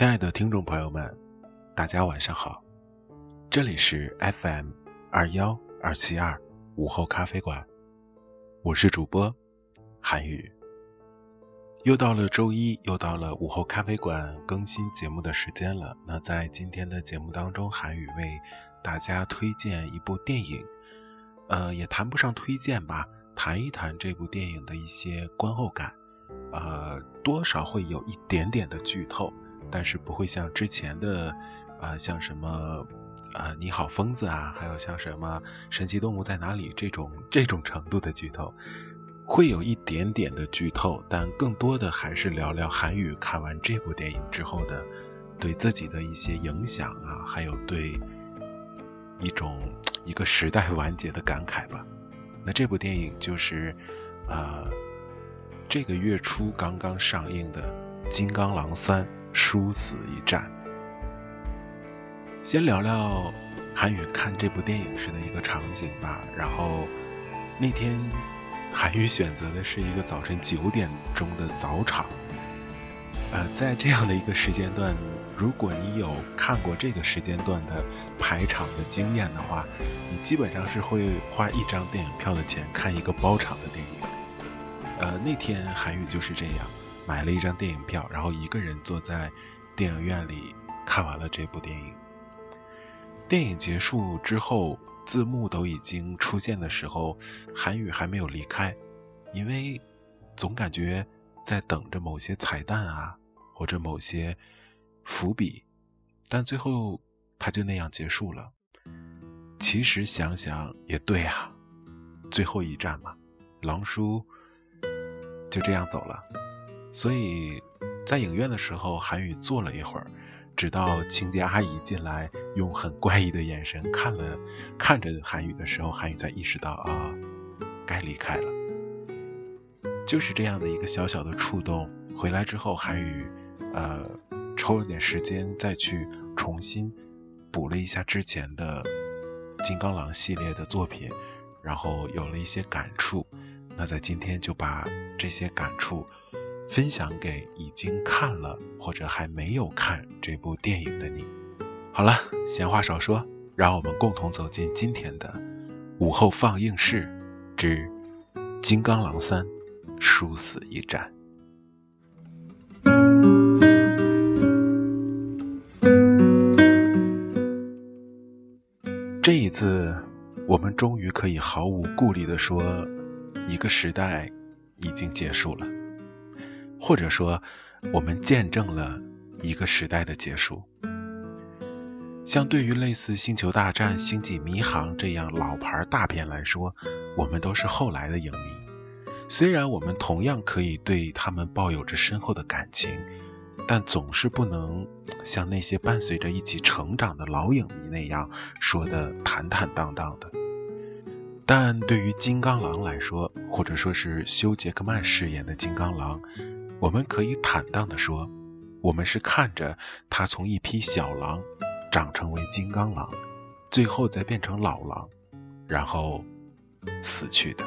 亲爱的听众朋友们，大家晚上好，这里是 FM 二幺二七二午后咖啡馆，我是主播韩宇。又到了周一，又到了午后咖啡馆更新节目的时间了。那在今天的节目当中，韩宇为大家推荐一部电影，呃，也谈不上推荐吧，谈一谈这部电影的一些观后感，呃，多少会有一点点的剧透，但是不会像之前的，呃，像什么，呃，你好疯子啊，还有像什么神奇动物在哪里这种这种程度的剧透。会有一点点的剧透，但更多的还是聊聊韩语看完这部电影之后的对自己的一些影响啊，还有对一种一个时代完结的感慨吧。那这部电影就是呃这个月初刚刚上映的《金刚狼三：殊死一战》。先聊聊韩语看这部电影时的一个场景吧。然后那天。韩宇选择的是一个早晨九点钟的早场，呃，在这样的一个时间段，如果你有看过这个时间段的排场的经验的话，你基本上是会花一张电影票的钱看一个包场的电影。呃，那天韩宇就是这样，买了一张电影票，然后一个人坐在电影院里看完了这部电影。电影结束之后。字幕都已经出现的时候，韩语还没有离开，因为总感觉在等着某些彩蛋啊，或者某些伏笔，但最后他就那样结束了。其实想想也对啊，最后一站嘛，狼叔就这样走了，所以在影院的时候，韩语坐了一会儿。直到清洁阿姨进来，用很怪异的眼神看了看着韩宇的时候，韩宇才意识到啊，该离开了。就是这样的一个小小的触动。回来之后，韩宇呃抽了点时间再去重新补了一下之前的金刚狼系列的作品，然后有了一些感触。那在今天就把这些感触。分享给已经看了或者还没有看这部电影的你。好了，闲话少说，让我们共同走进今天的午后放映室之《金刚狼三：殊死一战》。这一次，我们终于可以毫无顾虑地说，一个时代已经结束了。或者说，我们见证了一个时代的结束。相对于类似《星球大战》《星际迷航》这样老牌大片来说，我们都是后来的影迷。虽然我们同样可以对他们抱有着深厚的感情，但总是不能像那些伴随着一起成长的老影迷那样说的坦坦荡荡的。但对于金刚狼来说，或者说是休·杰克曼饰演的金刚狼。我们可以坦荡地说，我们是看着他从一匹小狼长成为金刚狼，最后再变成老狼，然后死去的。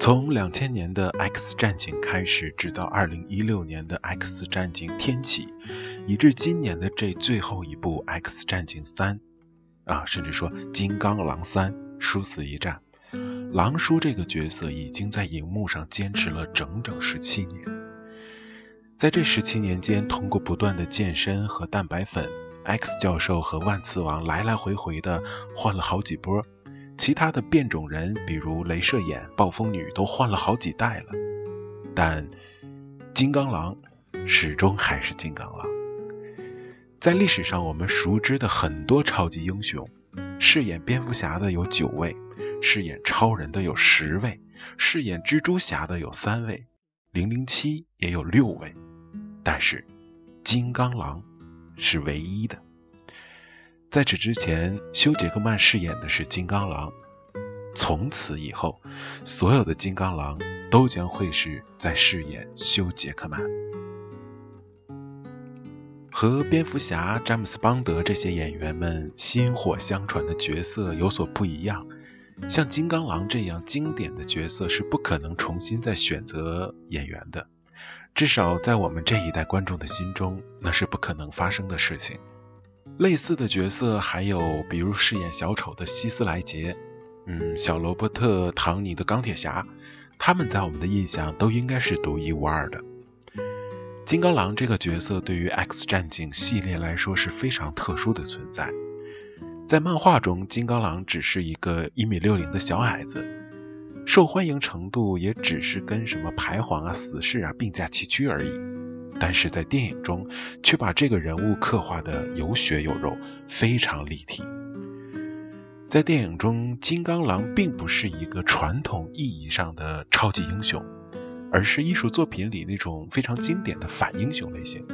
从两千年的《X 战警》开始，直到二零一六年的《X 战警：天启》，以至今年的这最后一部《X 战警三》，啊，甚至说《金刚狼三》。殊死一战，狼叔这个角色已经在荧幕上坚持了整整十七年。在这十七年间，通过不断的健身和蛋白粉，X 教授和万磁王来来回回的换了好几波，其他的变种人，比如镭射眼、暴风女，都换了好几代了。但金刚狼始终还是金刚狼。在历史上，我们熟知的很多超级英雄。饰演蝙蝠侠的有九位，饰演超人的有十位，饰演蜘蛛侠的有三位，零零七也有六位，但是金刚狼是唯一的。在此之前，休·杰克曼饰演的是金刚狼，从此以后，所有的金刚狼都将会是在饰演休·杰克曼。和蝙蝠侠、詹姆斯·邦德这些演员们薪火相传的角色有所不一样，像金刚狼这样经典的角色是不可能重新再选择演员的，至少在我们这一代观众的心中，那是不可能发生的事情。类似的角色还有，比如饰演小丑的希斯莱杰，嗯，小罗伯特·唐尼的钢铁侠，他们在我们的印象都应该是独一无二的。金刚狼这个角色对于 X 战警系列来说是非常特殊的存在。在漫画中，金刚狼只是一个一米六零的小矮子，受欢迎程度也只是跟什么排皇啊、死侍啊并驾齐驱而已。但是在电影中，却把这个人物刻画的有血有肉，非常立体。在电影中，金刚狼并不是一个传统意义上的超级英雄，而是艺术作品里那种非常经典的反英雄类型。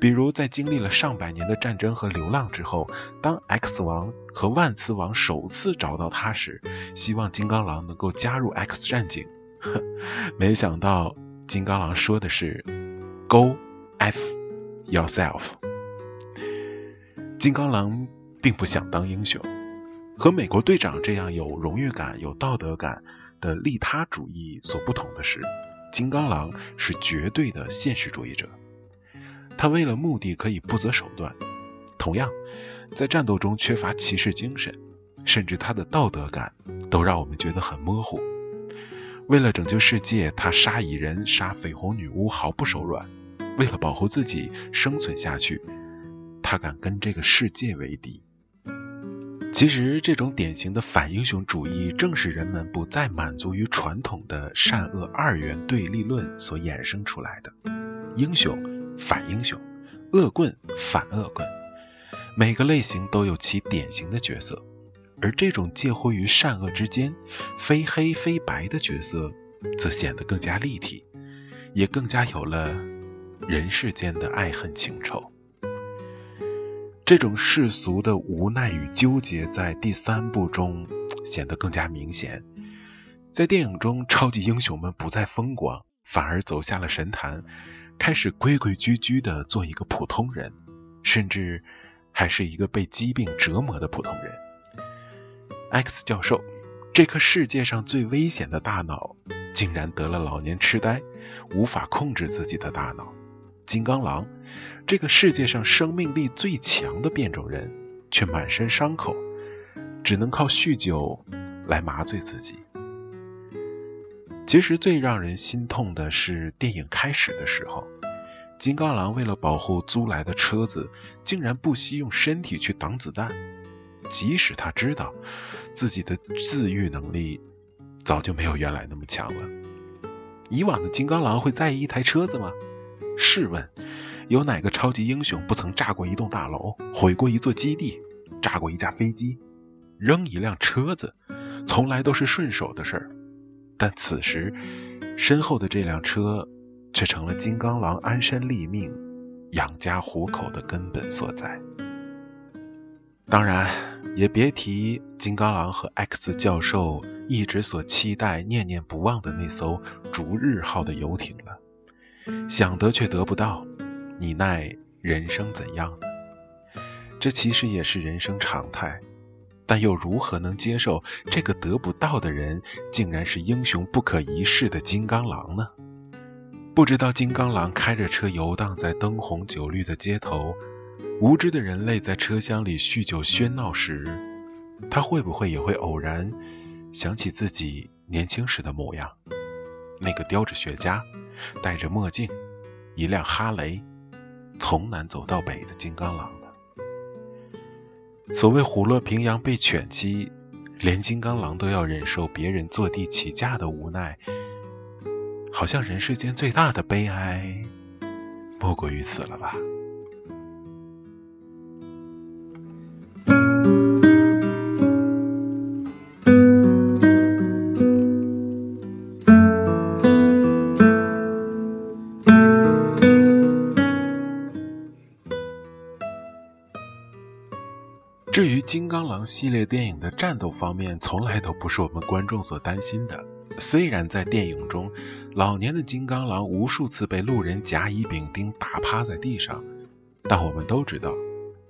比如，在经历了上百年的战争和流浪之后，当 X 王和万磁王首次找到他时，希望金刚狼能够加入 X 战警。没想到，金刚狼说的是 “Go F yourself”。金刚狼并不想当英雄，和美国队长这样有荣誉感、有道德感的利他主义所不同的是，金刚狼是绝对的现实主义者。他为了目的可以不择手段，同样，在战斗中缺乏骑士精神，甚至他的道德感都让我们觉得很模糊。为了拯救世界，他杀蚁人、杀绯红女巫毫不手软。为了保护自己生存下去，他敢跟这个世界为敌。其实，这种典型的反英雄主义，正是人们不再满足于传统的善恶二元对立论所衍生出来的英雄。反英雄、恶棍、反恶棍，每个类型都有其典型的角色，而这种介乎于善恶之间、非黑非白的角色，则显得更加立体，也更加有了人世间的爱恨情仇。这种世俗的无奈与纠结，在第三部中显得更加明显。在电影中，超级英雄们不再风光，反而走下了神坛。开始规规矩矩的做一个普通人，甚至还是一个被疾病折磨的普通人。X 教授，这颗世界上最危险的大脑，竟然得了老年痴呆，无法控制自己的大脑。金刚狼，这个世界上生命力最强的变种人，却满身伤口，只能靠酗酒来麻醉自己。其实最让人心痛的是电影开始的时候，金刚狼为了保护租来的车子，竟然不惜用身体去挡子弹。即使他知道自己的自愈能力早就没有原来那么强了，以往的金刚狼会在意一台车子吗？试问，有哪个超级英雄不曾炸过一栋大楼、毁过一座基地、炸过一架飞机、扔一辆车子，从来都是顺手的事儿。但此时，身后的这辆车却成了金刚狼安身立命、养家糊口的根本所在。当然，也别提金刚狼和 X 教授一直所期待、念念不忘的那艘“逐日号”的游艇了。想得却得不到，你奈人生怎样？这其实也是人生常态。但又如何能接受这个得不到的人，竟然是英雄不可一世的金刚狼呢？不知道金刚狼开着车游荡在灯红酒绿的街头，无知的人类在车厢里酗酒喧闹时，他会不会也会偶然想起自己年轻时的模样？那个叼着雪茄、戴着墨镜、一辆哈雷，从南走到北的金刚狼。所谓虎落平阳被犬欺，连金刚狼都要忍受别人坐地起价的无奈，好像人世间最大的悲哀，莫过于此了吧。至于金刚狼系列电影的战斗方面，从来都不是我们观众所担心的。虽然在电影中，老年的金刚狼无数次被路人甲乙丙丁打趴在地上，但我们都知道，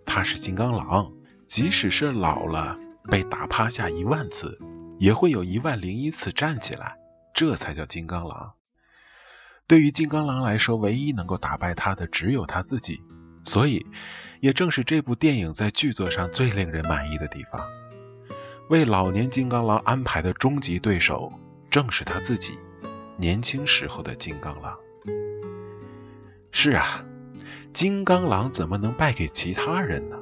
他是金刚狼，即使是老了被打趴下一万次，也会有一万零一次站起来，这才叫金刚狼。对于金刚狼来说，唯一能够打败他的只有他自己，所以也正是这部电影在剧作上最令人满意的地方。为老年金刚狼安排的终极对手，正是他自己，年轻时候的金刚狼。是啊，金刚狼怎么能败给其他人呢？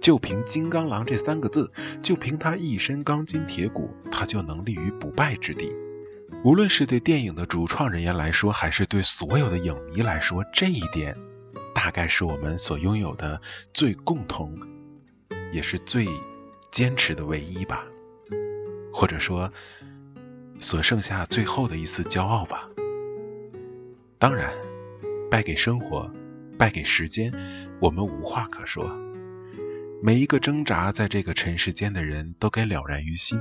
就凭“金刚狼”这三个字，就凭他一身钢筋铁骨，他就能立于不败之地。无论是对电影的主创人员来说，还是对所有的影迷来说，这一点大概是我们所拥有的最共同，也是最坚持的唯一吧，或者说，所剩下最后的一丝骄傲吧。当然，败给生活，败给时间，我们无话可说。每一个挣扎在这个尘世间的人都该了然于心。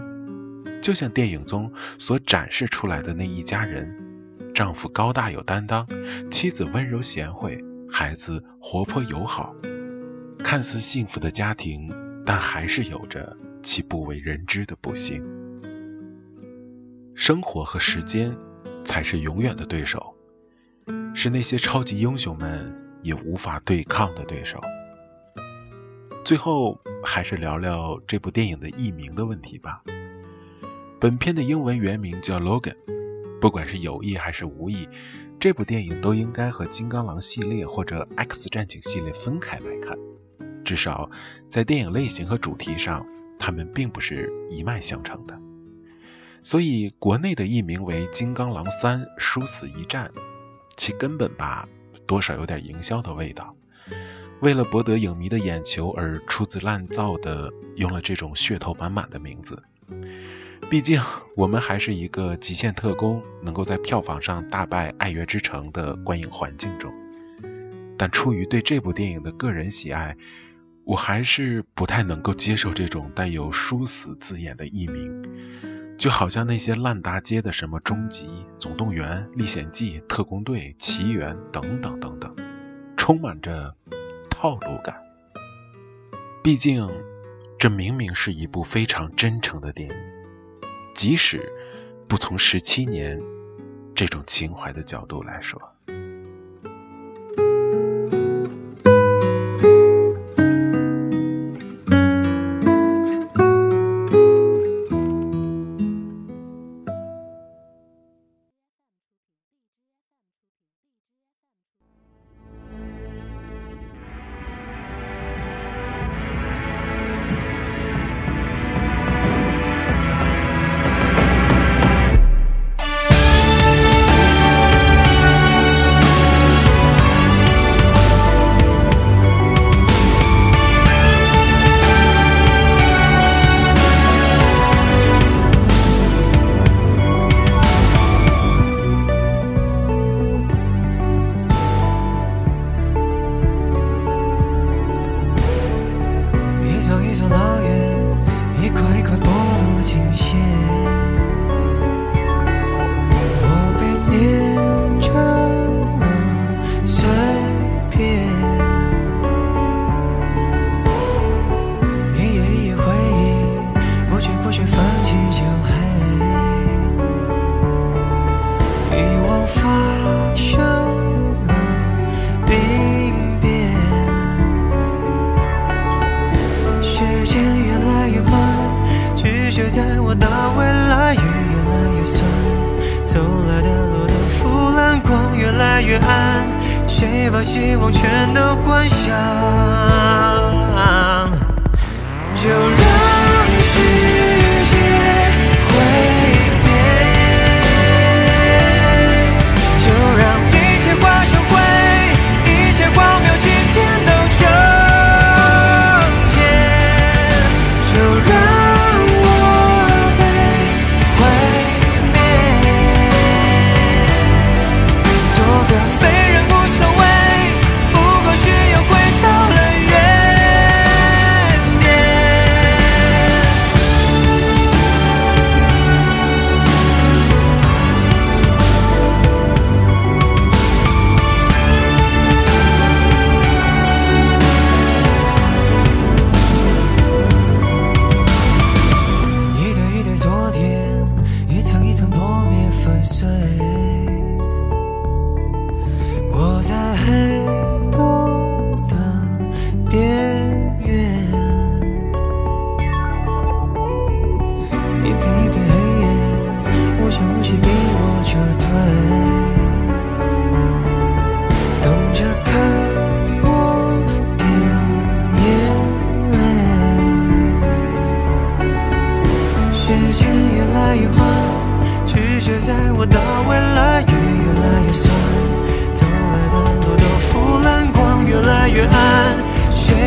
就像电影中所展示出来的那一家人，丈夫高大有担当，妻子温柔贤惠，孩子活泼友好，看似幸福的家庭，但还是有着其不为人知的不幸。生活和时间才是永远的对手，是那些超级英雄们也无法对抗的对手。最后，还是聊聊这部电影的译名的问题吧。本片的英文原名叫《Logan》，不管是有意还是无意，这部电影都应该和《金刚狼》系列或者《X 战警》系列分开来看。至少在电影类型和主题上，它们并不是一脉相承的。所以，国内的译名为《金刚狼三：殊死一战》，其根本吧，多少有点营销的味道。为了博得影迷的眼球而出自滥造的用了这种噱头满满的名字。毕竟，我们还是一个极限特工能够在票房上大败《爱乐之城》的观影环境中，但出于对这部电影的个人喜爱，我还是不太能够接受这种带有“殊死”字眼的译名，就好像那些烂大街的什么《终极》《总动员》《历险记》《特工队》《奇缘》等等等等，充满着套路感。毕竟，这明明是一部非常真诚的电影。即使不从十七年这种情怀的角度来说。走一走老远一块一块剥落琴弦。我的未来雨越来越酸，走来的路都腐烂，光越来越暗，谁把希望全都关上？就让。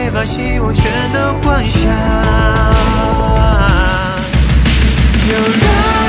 别把希望全都关上，就让。